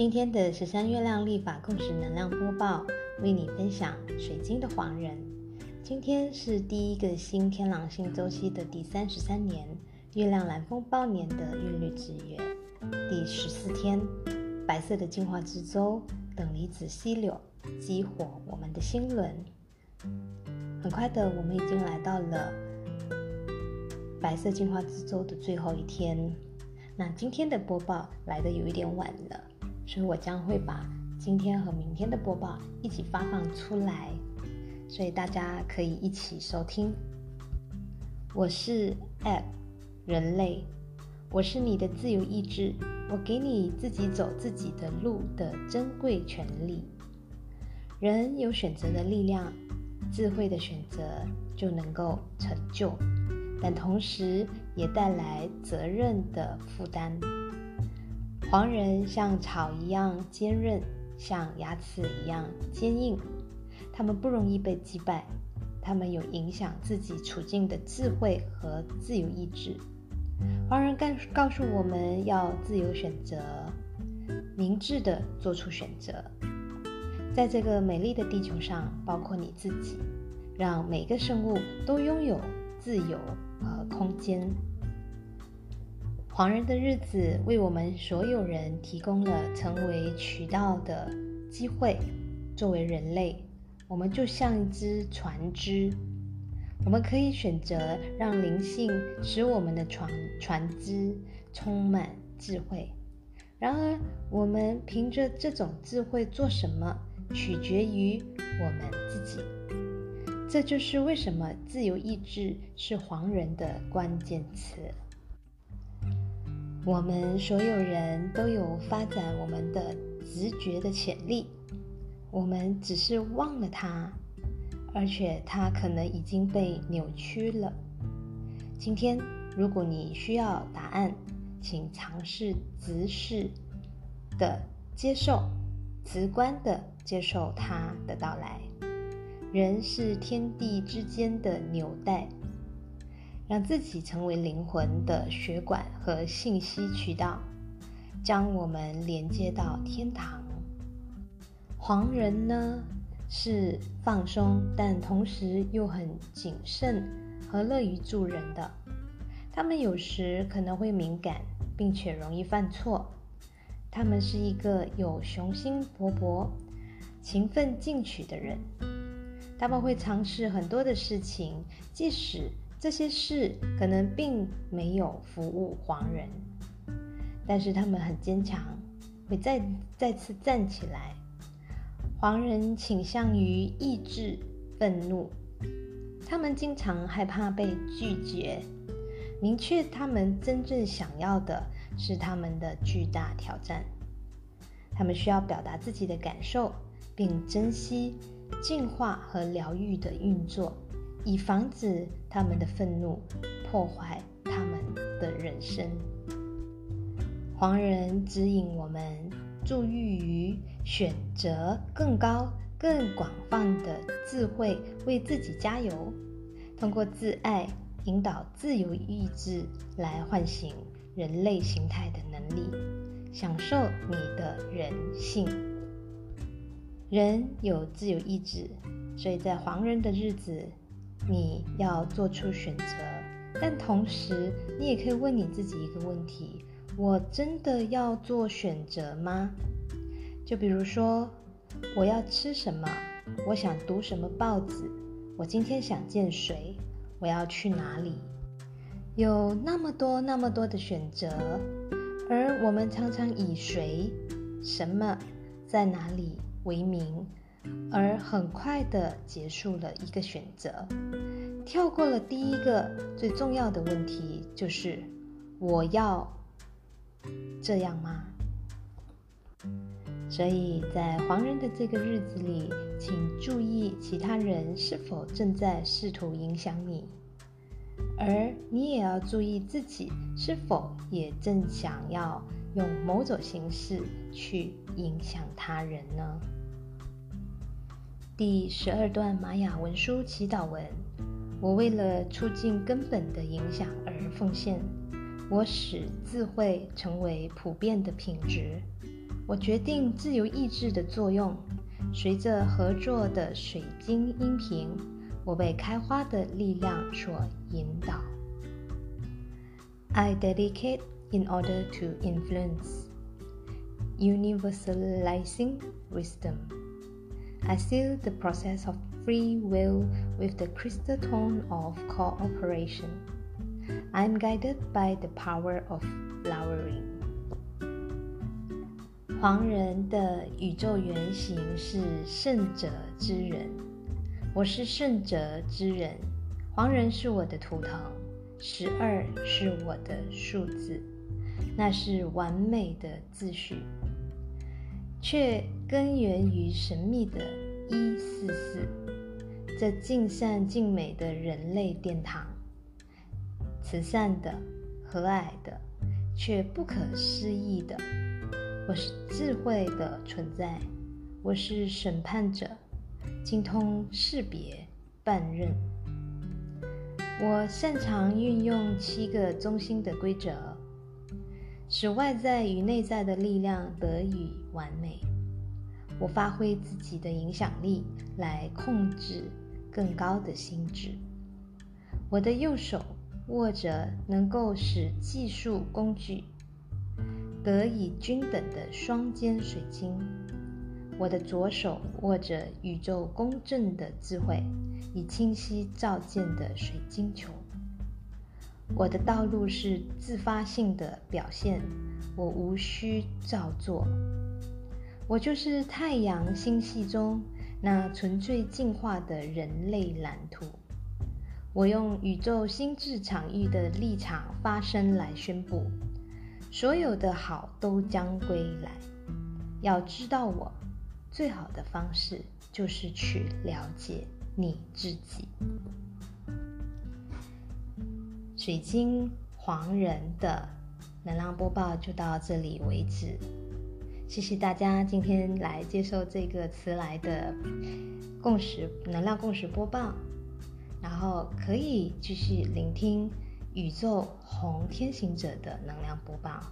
今天的十三月亮历法共识能量播报，为你分享水晶的黄人。今天是第一个新天狼星周期的第三十三年月亮蓝风暴年的韵律之月第十四天，白色的进化之舟等离子溪流激活我们的心轮。很快的，我们已经来到了白色进化之舟的最后一天。那今天的播报来的有一点晚了，所以我将会把今天和明天的播报一起发放出来，所以大家可以一起收听。我是 App 人类，我是你的自由意志，我给你自己走自己的路的珍贵权利。人有选择的力量，智慧的选择就能够成就。但同时也带来责任的负担。黄人像草一样坚韧，像牙齿一样坚硬。他们不容易被击败，他们有影响自己处境的智慧和自由意志。黄人告告诉我们要自由选择，明智的做出选择。在这个美丽的地球上，包括你自己，让每个生物都拥有自由。和空间，黄人的日子为我们所有人提供了成为渠道的机会。作为人类，我们就像一只船只，我们可以选择让灵性使我们的船船只充满智慧。然而，我们凭着这种智慧做什么，取决于我们自己。这就是为什么自由意志是黄人的关键词。我们所有人都有发展我们的直觉的潜力，我们只是忘了它，而且它可能已经被扭曲了。今天，如果你需要答案，请尝试直视的接受，直观的接受它的到来。人是天地之间的纽带，让自己成为灵魂的血管和信息渠道，将我们连接到天堂。黄人呢，是放松，但同时又很谨慎和乐于助人的。他们有时可能会敏感，并且容易犯错。他们是一个有雄心勃勃、勤奋进取的人。他们会尝试很多的事情，即使这些事可能并没有服务黄人，但是他们很坚强，会再再次站起来。黄人倾向于抑制愤怒，他们经常害怕被拒绝。明确他们真正想要的是他们的巨大挑战。他们需要表达自己的感受，并珍惜。净化和疗愈的运作，以防止他们的愤怒破坏他们的人生。黄人指引我们注意于选择更高、更广泛的智慧，为自己加油。通过自爱引导自由意志来唤醒人类形态的能力，享受你的人性。人有自由意志，所以在黄人的日子，你要做出选择。但同时，你也可以问你自己一个问题：我真的要做选择吗？就比如说，我要吃什么？我想读什么报纸？我今天想见谁？我要去哪里？有那么多那么多的选择，而我们常常以谁、什么、在哪里。为名，而很快的结束了一个选择，跳过了第一个最重要的问题，就是我要这样吗？所以在黄人的这个日子里，请注意其他人是否正在试图影响你，而你也要注意自己是否也正想要。用某种形式去影响他人呢？第十二段玛雅文书祈祷文：我为了促进根本的影响而奉献，我使智慧成为普遍的品质，我决定自由意志的作用，随着合作的水晶音频，我被开花的力量所引导。I dedicate in order to influence, universalizing wisdom. I seal the process of free will with the crystal tone of cooperation. I am guided by the power of flowering. 黄人的宇宙原型是圣者之人，我是圣者之人。黄人是我的图腾，十二是我的数字，那是完美的秩序， 却根源于神秘的一四四，这尽善尽美的人类殿堂，慈善的、和蔼的，却不可思议的。我是智慧的存在，我是审判者，精通识别、辨认。我擅长运用七个中心的规则，使外在与内在的力量得以完美。我发挥自己的影响力来控制更高的心智。我的右手握着能够使技术工具。得以均等的双尖水晶，我的左手握着宇宙公正的智慧，以清晰照见的水晶球。我的道路是自发性的表现，我无需照做。我就是太阳星系中那纯粹进化的人类蓝图。我用宇宙心智场域的立场发声来宣布。所有的好都将归来。要知道我，最好的方式就是去了解你自己。水晶黄人的能量播报就到这里为止。谢谢大家今天来接受这个词来的共识能量共识播报，然后可以继续聆听。宇宙红天行者的能量播报。